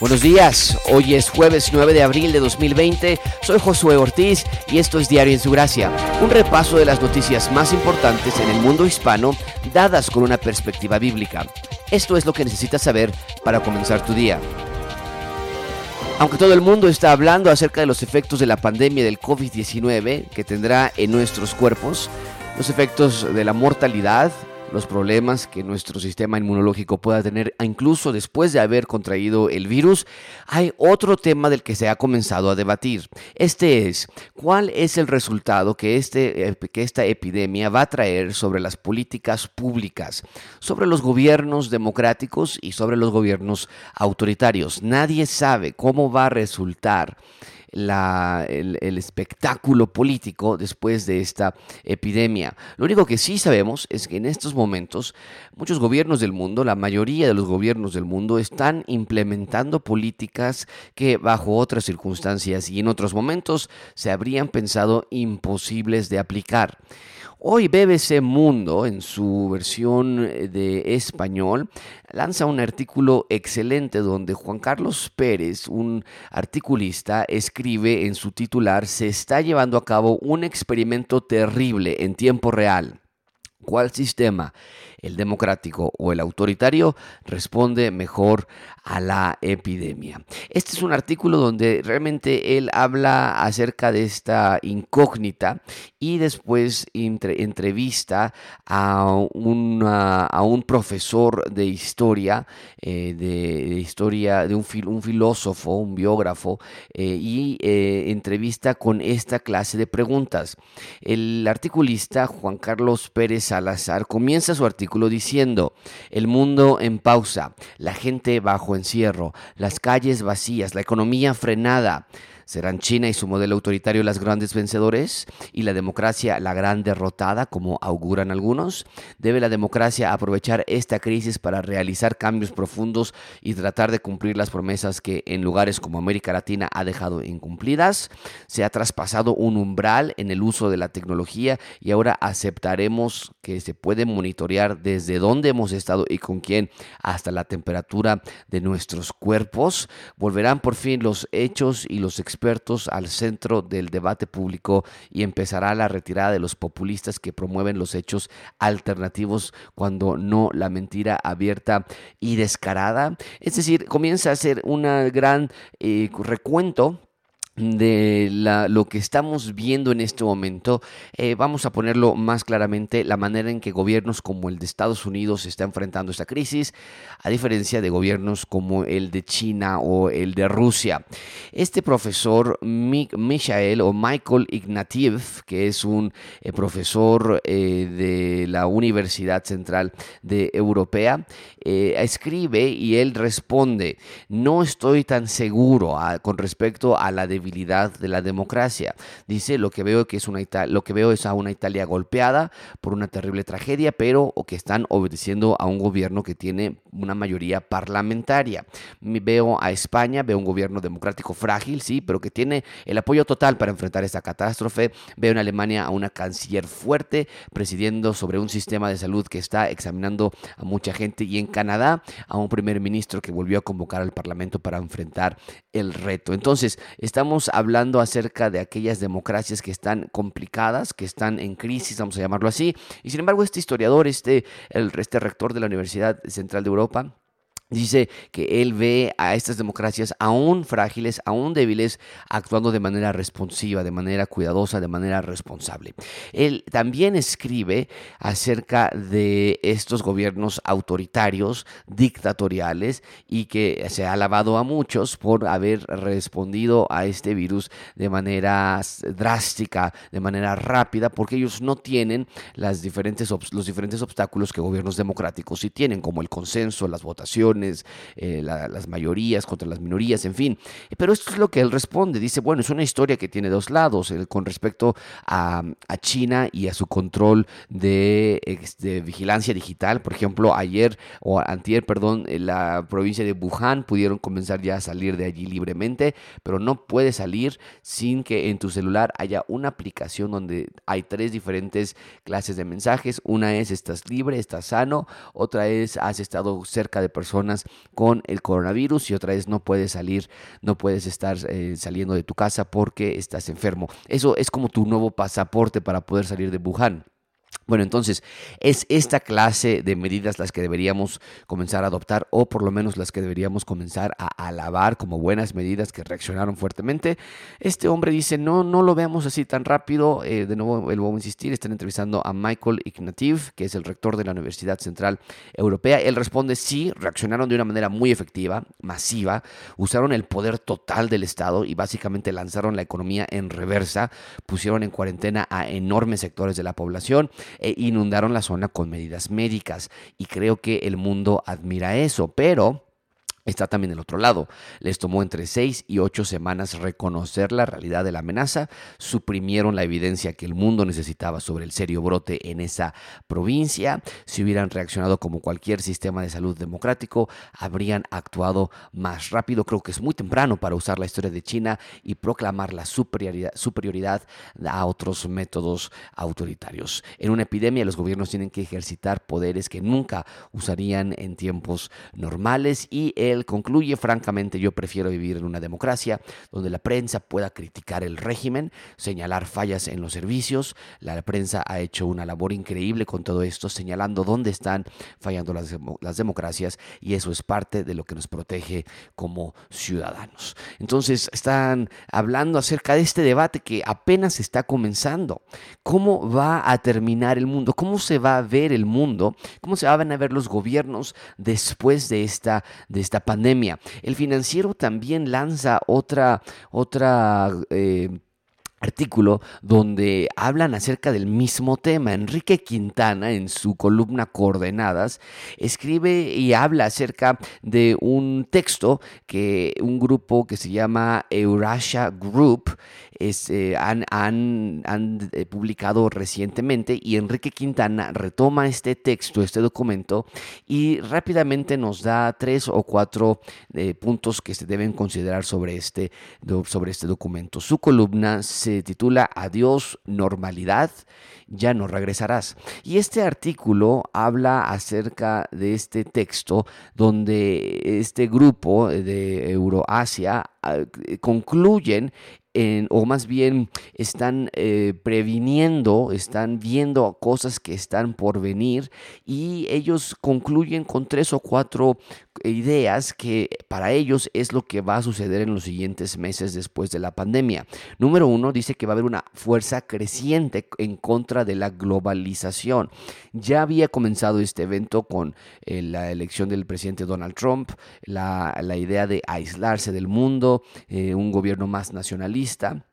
Buenos días, hoy es jueves 9 de abril de 2020, soy Josué Ortiz y esto es Diario en su Gracia, un repaso de las noticias más importantes en el mundo hispano dadas con una perspectiva bíblica. Esto es lo que necesitas saber para comenzar tu día. Aunque todo el mundo está hablando acerca de los efectos de la pandemia del COVID-19 que tendrá en nuestros cuerpos, los efectos de la mortalidad, los problemas que nuestro sistema inmunológico pueda tener incluso después de haber contraído el virus, hay otro tema del que se ha comenzado a debatir. Este es, ¿cuál es el resultado que, este, que esta epidemia va a traer sobre las políticas públicas, sobre los gobiernos democráticos y sobre los gobiernos autoritarios? Nadie sabe cómo va a resultar el, espectáculo político después de esta epidemia. Lo único que sí sabemos es que en estos momentos muchos gobiernos del mundo, la mayoría de los gobiernos del mundo, están implementando políticas que bajo otras circunstancias y en otros momentos se habrían pensado imposibles de aplicar. Hoy BBC Mundo, en su versión eh, de español, lanza un artículo excelente donde Juan Carlos Pérez, un articulista, escribe en su titular, se está llevando a cabo un experimento terrible en tiempo real. ¿Cuál sistema, el democrático o el autoritario, responde mejor a la epidemia? Este es un artículo donde realmente él habla acerca de esta incógnita y después entrevista a, a un profesor de historia, eh, de, historia, de un, un, filósofo, un biógrafo, eh, y eh, entrevista con esta clase de preguntas. El articulista Juan Carlos Pérez Salazar comienza su artículo diciendo, el mundo en pausa, la gente bajo encierro, las calles vacías, la economía frenada, ¿Serán China y su modelo autoritario las grandes vencedores y la democracia la gran derrotada, como auguran algunos? ¿Debe la democracia aprovechar esta crisis para realizar cambios profundos y tratar de cumplir las promesas que en lugares como América Latina ha dejado incumplidas? ¿Se ha traspasado un umbral en el uso de la tecnología y ahora aceptaremos que se puede monitorear desde dónde hemos estado y con quién hasta la temperatura de nuestros cuerpos? ¿Volverán por fin los hechos y los expertos expertos al centro del debate público y empezará la retirada de los populistas que promueven los hechos alternativos cuando no la mentira abierta y descarada. Es decir, comienza a ser un gran eh, recuento de lo que estamos viendo en este momento, eh, vamos a ponerlo más claramente, la manera en que gobiernos como el de Estados Unidos está enfrentando esta crisis, a diferencia de gobiernos como el de China o el de Rusia. Este profesor Michael o Michael Ignatiev, que es un eh, profesor eh, de la Universidad Central de Europea, escribe y él responde, no estoy tan seguro con respecto a la debilidad de la democracia. Dice, lo que veo que es una lo que veo es a una Italia golpeada por una terrible tragedia, pero o que están obedeciendo a un gobierno que tiene una mayoría parlamentaria. Veo a España, veo un gobierno democrático frágil, sí, pero que tiene el apoyo total para enfrentar esta catástrofe. Veo en Alemania a una canciller fuerte presidiendo sobre un sistema de salud que está examinando a mucha gente y en Canadá a un primer ministro que volvió a convocar al parlamento para enfrentar el reto. Entonces, estamos hablando acerca de aquellas democracias que están complicadas, que están en crisis, vamos a llamarlo así. Y sin embargo, este historiador, este, el, este rector de la Universidad Central de Europa, Dice que él ve a estas democracias aún frágiles, aún débiles, actuando de manera responsiva, de manera cuidadosa, de manera responsable. Él también escribe acerca de estos gobiernos autoritarios, dictatoriales, y que se ha alabado a muchos por haber respondido a este virus de manera drástica, de manera rápida, porque ellos no tienen las diferentes, los diferentes obstáculos que gobiernos democráticos sí tienen, como el consenso, las votaciones, eh, las mayorías contra las minorías, en fin. Pero esto es lo que él responde. Dice, bueno, es una historia que tiene dos lados con respecto a, China y a su control de, vigilancia digital. Por ejemplo, ayer o antier, perdón, la provincia de Wuhan pudieron comenzar ya a salir de allí libremente, pero no puede salir sin que en tu celular haya una aplicación donde hay tres diferentes clases de mensajes. Una es estás libre, estás sano, otra es has estado cerca de personas con el coronavirus y otra vez no puedes salir, no puedes estar eh, saliendo de tu casa porque estás enfermo. Eso es como tu nuevo pasaporte para poder salir de Wuhan. Bueno, entonces es esta clase de medidas las que deberíamos comenzar a adoptar o por lo menos las que deberíamos comenzar a alabar como buenas medidas que reaccionaron fuertemente. Este hombre dice, no, no lo veamos así tan rápido. Eh, de nuevo, vuelvo a insistir, están entrevistando a Michael Ignativ, que es el rector de la Universidad Central Europea. Él responde, sí, reaccionaron de una manera muy efectiva, masiva, usaron el poder total del Estado y básicamente lanzaron la economía en reversa, pusieron en cuarentena a enormes sectores de la población e inundaron la zona con medidas médicas. Y creo que el mundo admira eso, pero Está también el otro lado. Les tomó entre seis y ocho semanas reconocer la realidad de la amenaza, suprimieron la evidencia que el mundo necesitaba sobre el serio brote en esa provincia. Si hubieran reaccionado como cualquier sistema de salud democrático, habrían actuado más rápido. Creo que es muy temprano para usar la historia de China y proclamar la superioridad, superioridad a otros métodos autoritarios. En una epidemia los gobiernos tienen que ejercitar poderes que nunca usarían en tiempos normales y concluye, francamente, yo prefiero vivir en una democracia donde la prensa pueda criticar el régimen, señalar fallas en los servicios. La prensa ha hecho una labor increíble con todo esto, señalando dónde están fallando las, las democracias y eso es parte de lo que nos protege como ciudadanos. Entonces, están hablando acerca de este debate que apenas está comenzando. ¿Cómo va a terminar el mundo? ¿Cómo se va a ver el mundo? ¿Cómo se van a ver los gobiernos después de esta, de esta pandemia. El financiero también lanza otra, otra eh, artículo donde hablan acerca del mismo tema. Enrique Quintana, en su columna Coordenadas, escribe y habla acerca de un texto que un grupo que se llama Eurasia Group eh, han, eh, publicado recientemente y Enrique Quintana retoma este texto, este documento y rápidamente nos da tres o cuatro eh, puntos que se deben considerar sobre este, sobre este documento. Su columna se titula Adiós normalidad, ya no regresarás. Y este artículo habla acerca de este texto donde este grupo de Euroasia ah, concluyen o más bien están eh, previniendo, están viendo cosas que están por venir y ellos concluyen con tres o cuatro ideas que para ellos es lo que va a suceder en los siguientes meses después de la pandemia. Número uno, dice que va a haber una fuerza creciente en contra de la globalización. Ya había comenzado este evento con eh, la elección del presidente Donald Trump, la, idea de aislarse del mundo, eh, un gobierno más nacionalista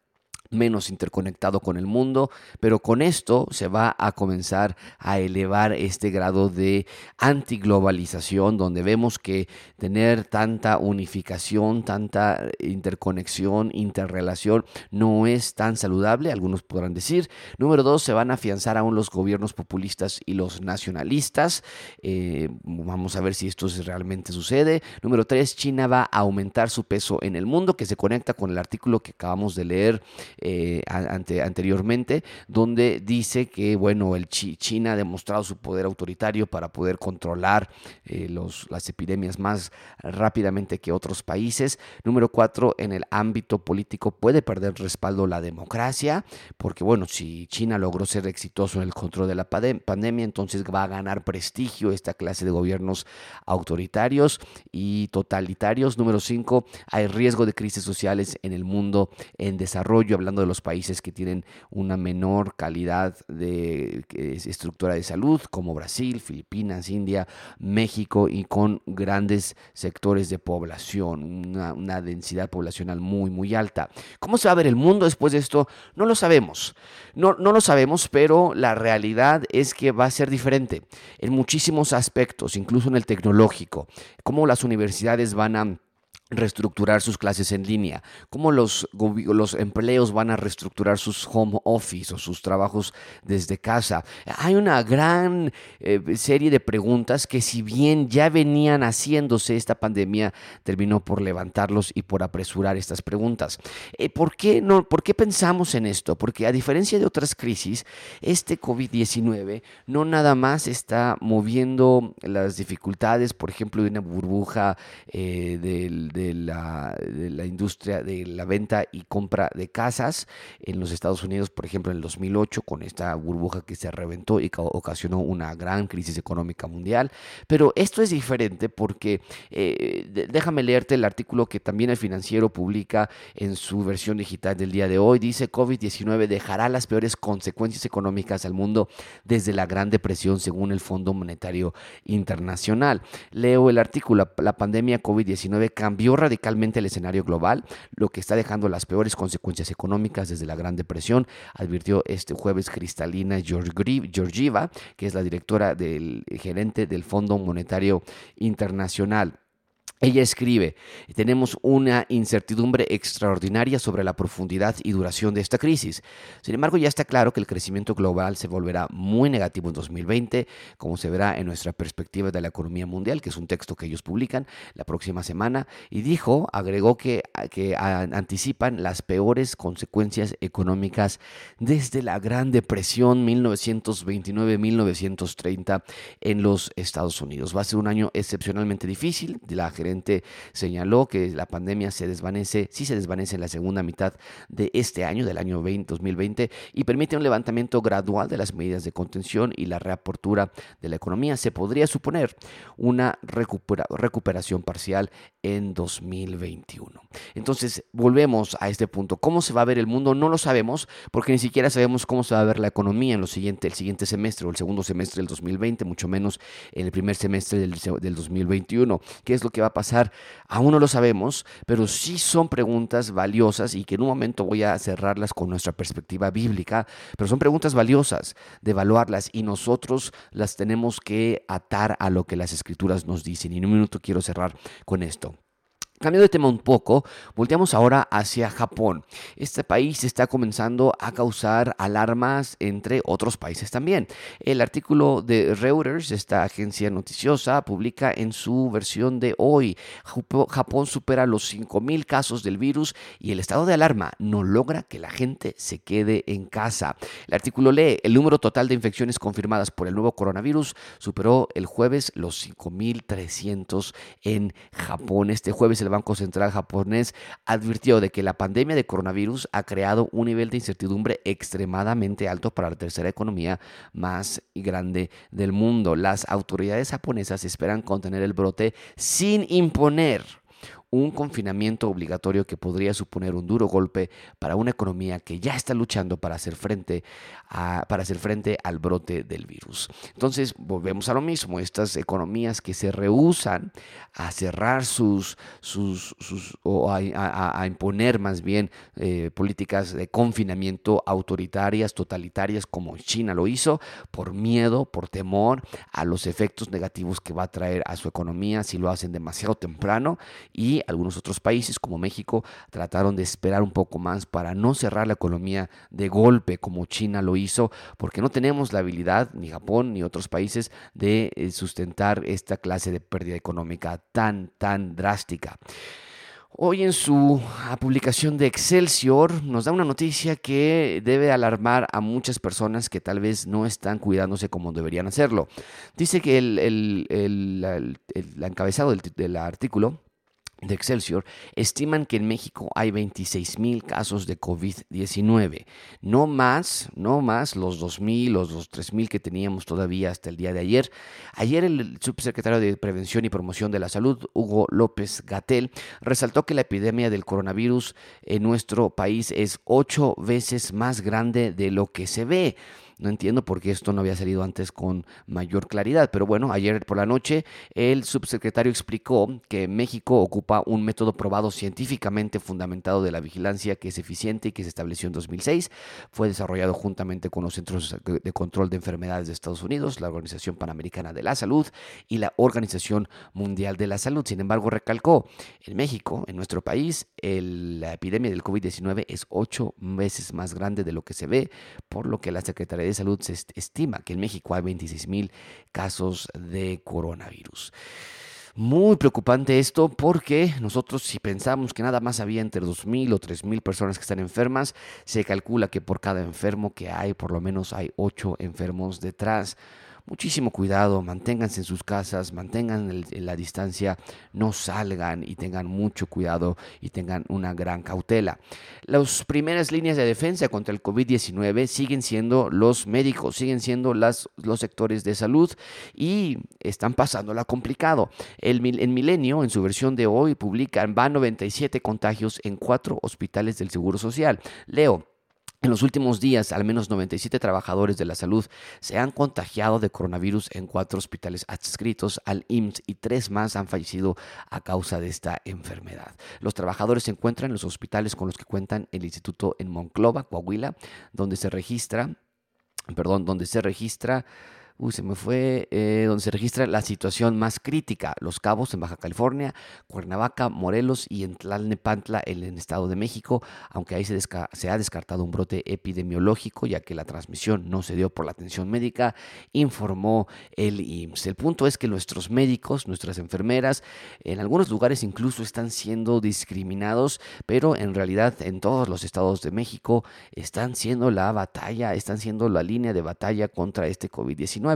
menos interconectado con el mundo, pero con esto se va a comenzar a elevar este grado de antiglobalización, donde vemos que tener tanta unificación, tanta interconexión, interrelación, no es tan saludable, algunos podrán decir. Número dos, se van a afianzar aún los gobiernos populistas y los nacionalistas. Eh, vamos a ver si esto realmente sucede. Número tres, China va a aumentar su peso en el mundo, que se conecta con el artículo que acabamos de leer eh, ante, anteriormente, donde dice que, bueno, el China ha demostrado su poder autoritario para poder controlar eh, los, las epidemias más rápidamente que otros países. Número cuatro, en el ámbito político puede perder respaldo la democracia, porque, bueno, si China logró ser exitoso en el control de la pandemia, entonces va a ganar prestigio esta clase de gobiernos autoritarios y totalitarios. Número cinco, hay riesgo de crisis sociales en el mundo en desarrollo, hablando de los países que tienen una menor calidad de estructura de salud, como Brasil, Filipinas, India, México, y con grandes sectores de población, una, densidad poblacional muy, muy alta. ¿Cómo se va a ver el mundo después de esto? No lo sabemos. No, no lo sabemos, pero la realidad es que va a ser diferente en muchísimos aspectos, incluso en el tecnológico. Cómo las universidades van a reestructurar sus clases en línea, cómo los, los empleos van a reestructurar sus home office o sus trabajos desde casa. Hay una gran eh, serie de preguntas que si bien ya venían haciéndose, esta pandemia terminó por levantarlos y por apresurar estas preguntas. Eh, ¿por, qué no, ¿Por qué pensamos en esto? Porque a diferencia de otras crisis, este COVID-19 no nada más está moviendo las dificultades, por ejemplo, de una burbuja eh, del de la, industria de la venta y compra de casas en los Estados Unidos, por ejemplo, en el 2008, con esta burbuja que se reventó y ocasionó una gran crisis económica mundial. Pero esto es diferente porque eh, déjame leerte el artículo que también el financiero publica en su versión digital del día de hoy. Dice, COVID-19 dejará las peores consecuencias económicas al mundo desde la Gran Depresión, según el Fondo Monetario Internacional. Leo el artículo, la pandemia COVID-19 cambió radicalmente el escenario global, lo que está dejando las peores consecuencias económicas desde la Gran Depresión, advirtió este jueves Cristalina Georgieva, que es la directora del gerente del Fondo Monetario Internacional. Ella escribe, tenemos una incertidumbre extraordinaria sobre la profundidad y duración de esta crisis. Sin embargo, ya está claro que el crecimiento global se volverá muy negativo en 2020, como se verá en nuestra perspectiva de la economía mundial, que es un texto que ellos publican la próxima semana, y dijo, agregó que, que anticipan las peores consecuencias económicas desde la Gran Depresión 1929-1930 en los Estados Unidos. Va a ser un año excepcionalmente difícil de la señaló que la pandemia se desvanece, sí se desvanece en la segunda mitad de este año, del año 2020, y permite un levantamiento gradual de las medidas de contención y la reapertura de la economía. Se podría suponer una recuperación parcial en 2021. Entonces, volvemos a este punto. ¿Cómo se va a ver el mundo? No lo sabemos, porque ni siquiera sabemos cómo se va a ver la economía en lo siguiente, el siguiente semestre o el segundo semestre del 2020, mucho menos en el primer semestre del, del 2021. ¿Qué es lo que va a pasar, aún no lo sabemos, pero sí son preguntas valiosas y que en un momento voy a cerrarlas con nuestra perspectiva bíblica, pero son preguntas valiosas de evaluarlas y nosotros las tenemos que atar a lo que las escrituras nos dicen. Y en un minuto quiero cerrar con esto. Cambio de tema un poco, volteamos ahora hacia Japón. Este país está comenzando a causar alarmas entre otros países también. El artículo de Reuters, esta agencia noticiosa, publica en su versión de hoy, Japón supera los 5.000 casos del virus y el estado de alarma no logra que la gente se quede en casa. El artículo lee, el número total de infecciones confirmadas por el nuevo coronavirus superó el jueves los 5.300 en Japón. Este jueves el Banco Central japonés advirtió de que la pandemia de coronavirus ha creado un nivel de incertidumbre extremadamente alto para la tercera economía más grande del mundo. Las autoridades japonesas esperan contener el brote sin imponer un confinamiento obligatorio que podría suponer un duro golpe para una economía que ya está luchando para hacer frente, a, para hacer frente al brote del virus. Entonces, volvemos a lo mismo, estas economías que se rehusan a cerrar sus, sus, o a, imponer más bien eh, políticas de confinamiento autoritarias, totalitarias, como China lo hizo, por miedo, por temor a los efectos negativos que va a traer a su economía si lo hacen demasiado temprano y algunos otros países como México trataron de esperar un poco más para no cerrar la economía de golpe como China lo hizo, porque no tenemos la habilidad, ni Japón ni otros países, de eh, sustentar esta clase de pérdida económica tan, tan drástica. Hoy en su publicación de Excelsior nos da una noticia que debe alarmar a muchas personas que tal vez no están cuidándose como deberían hacerlo. Dice que el, el, encabezado del artículo de Excelsior estiman que en México hay 26 mil casos de COVID-19. No más, no más los 2 mil, los, los 3 mil que teníamos todavía hasta el día de ayer. Ayer el subsecretario de Prevención y Promoción de la Salud, Hugo López Gatel, resaltó que la epidemia del coronavirus en nuestro país es ocho veces más grande de lo que se ve. No entiendo por qué esto no había salido antes con mayor claridad, pero bueno, ayer por la noche el subsecretario explicó que México ocupa un método probado científicamente fundamentado de la vigilancia que es eficiente y que se estableció en 2006. Fue desarrollado juntamente con los Centros de Control de Enfermedades de Estados Unidos, la Organización Panamericana de la Salud y la Organización Mundial de la Salud. Sin embargo, recalcó, en México, en nuestro país, la epidemia del COVID-19 es ocho veces más grande de lo que se ve, por lo que la Secretaría de Salud se estima que en México hay 26 mil casos de coronavirus. Muy preocupante esto porque nosotros si pensamos que nada más había entre 2.000 o 3.000 personas que están enfermas, se calcula que por cada enfermo que hay, por lo menos hay 8 enfermos detrás muchísimo cuidado, manténganse en sus casas, mantengan la distancia, no salgan y tengan mucho cuidado y tengan una gran cautela. Las primeras líneas de defensa contra el COVID-19 siguen siendo los médicos, siguen siendo los sectores de salud y están pasándola complicado. El, en Milenio, en su versión de hoy, publican, van 97 contagios en cuatro hospitales del Seguro Social. Leo. En los últimos días, al menos 97 trabajadores de la salud se han contagiado de coronavirus en cuatro hospitales adscritos al IMSS y tres más han fallecido a causa de esta enfermedad. Los trabajadores se encuentran en los hospitales con los que cuentan el instituto en Monclova, Coahuila, donde se registra, perdón, donde se registra uy, se me fue, eh, donde se registra la situación más crítica, Los Cabos en Baja California, Cuernavaca, Morelos y en Tlalnepantla en el Estado de México, aunque ahí se, se ha descartado un brote epidemiológico, ya que la transmisión no se dio por la atención médica, informó el IMSS. El punto es que nuestros médicos, nuestras enfermeras, en algunos lugares incluso están siendo discriminados, pero en realidad en todos los estados de México están siendo la batalla, están siendo la línea de batalla contra este COVID-19.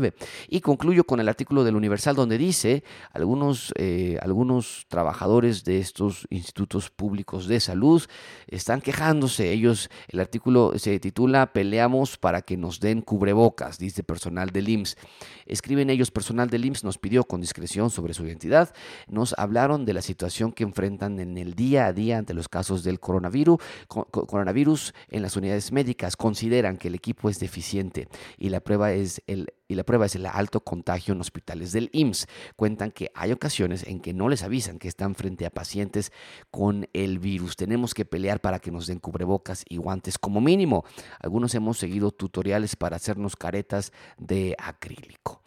Y concluyo con el artículo del Universal donde dice, algunos, eh, algunos trabajadores de estos institutos públicos de salud están quejándose. Ellos, el artículo se titula Peleamos para que nos den cubrebocas, dice personal del IMSS. Escriben ellos, personal del IMSS nos pidió con discreción sobre su identidad. Nos hablaron de la situación que enfrentan en el día a día ante los casos del coronavirus, coronavirus en las unidades médicas. Consideran que el equipo es deficiente y la prueba es el y la prueba es el alto contagio en hospitales del IMSS. Cuentan que hay ocasiones en que no les avisan que están frente a pacientes con el virus. Tenemos que pelear para que nos den cubrebocas y guantes como mínimo. Algunos hemos seguido tutoriales para hacernos caretas de acrílico.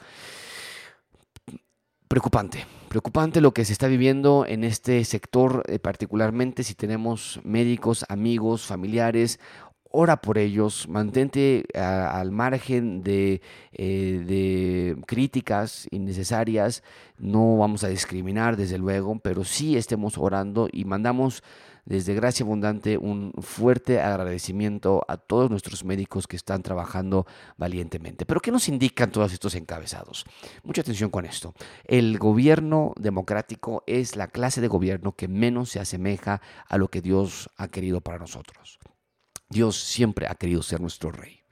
Preocupante, preocupante lo que se está viviendo en este sector, eh, particularmente si tenemos médicos, amigos, familiares ora por ellos, mantente al margen de, eh, de, críticas innecesarias, no vamos a discriminar desde luego, pero sí estemos orando y mandamos desde Gracia Abundante un fuerte agradecimiento a todos nuestros médicos que están trabajando valientemente. Pero ¿qué nos indican todos estos encabezados? Mucha atención con esto. El gobierno democrático es la clase de gobierno que menos se asemeja a lo que Dios ha querido para nosotros. Dios siempre ha querido ser nuestro rey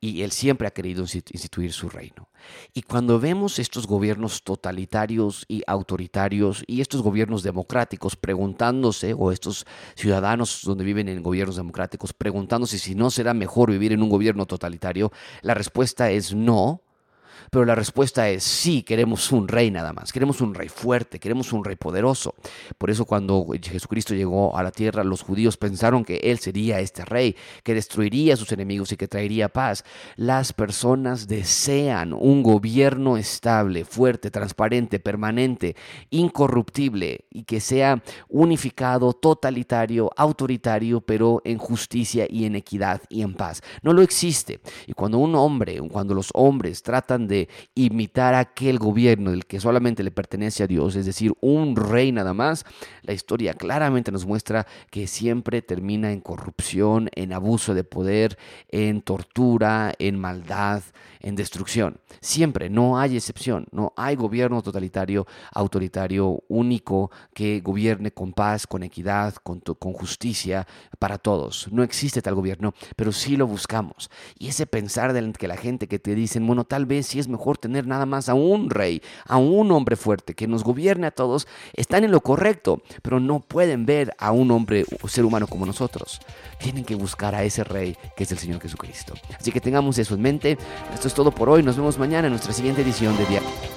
y Él siempre ha querido instituir su reino. Y cuando vemos estos gobiernos totalitarios y autoritarios y estos gobiernos democráticos preguntándose, o estos ciudadanos donde viven en gobiernos democráticos preguntándose si no será mejor vivir en un gobierno totalitario, la respuesta es no, pero la respuesta es sí, queremos un rey nada más, queremos un rey fuerte, queremos un rey poderoso. Por eso cuando Jesucristo llegó a la tierra, los judíos pensaron que Él sería este rey, que destruiría a sus enemigos y que traería paz. Las personas desean un gobierno estable, fuerte, transparente, permanente, incorruptible y que sea unificado, totalitario, autoritario, pero en justicia y en equidad y en paz. No lo existe. Y cuando un hombre, cuando los hombres tratan de imitar aquel gobierno del que solamente le pertenece a Dios, es decir, un rey nada más, la historia claramente nos muestra que siempre termina en corrupción, en abuso de poder, en tortura, en maldad, en destrucción. Siempre, no hay excepción, no hay gobierno totalitario, autoritario, único, que gobierne con paz, con equidad, con, con justicia para todos. No existe tal gobierno, pero sí lo buscamos. Y ese pensar de que la gente que te dicen, bueno, tal vez sí es mejor tener nada más a un rey, a un hombre fuerte que nos gobierne a todos, están en lo correcto, pero no pueden ver a un hombre o ser humano como nosotros. Tienen que buscar a ese rey que es el Señor Jesucristo. Así que tengamos eso en mente. Esto es todo por hoy. Nos vemos mañana en nuestra siguiente edición de Diario.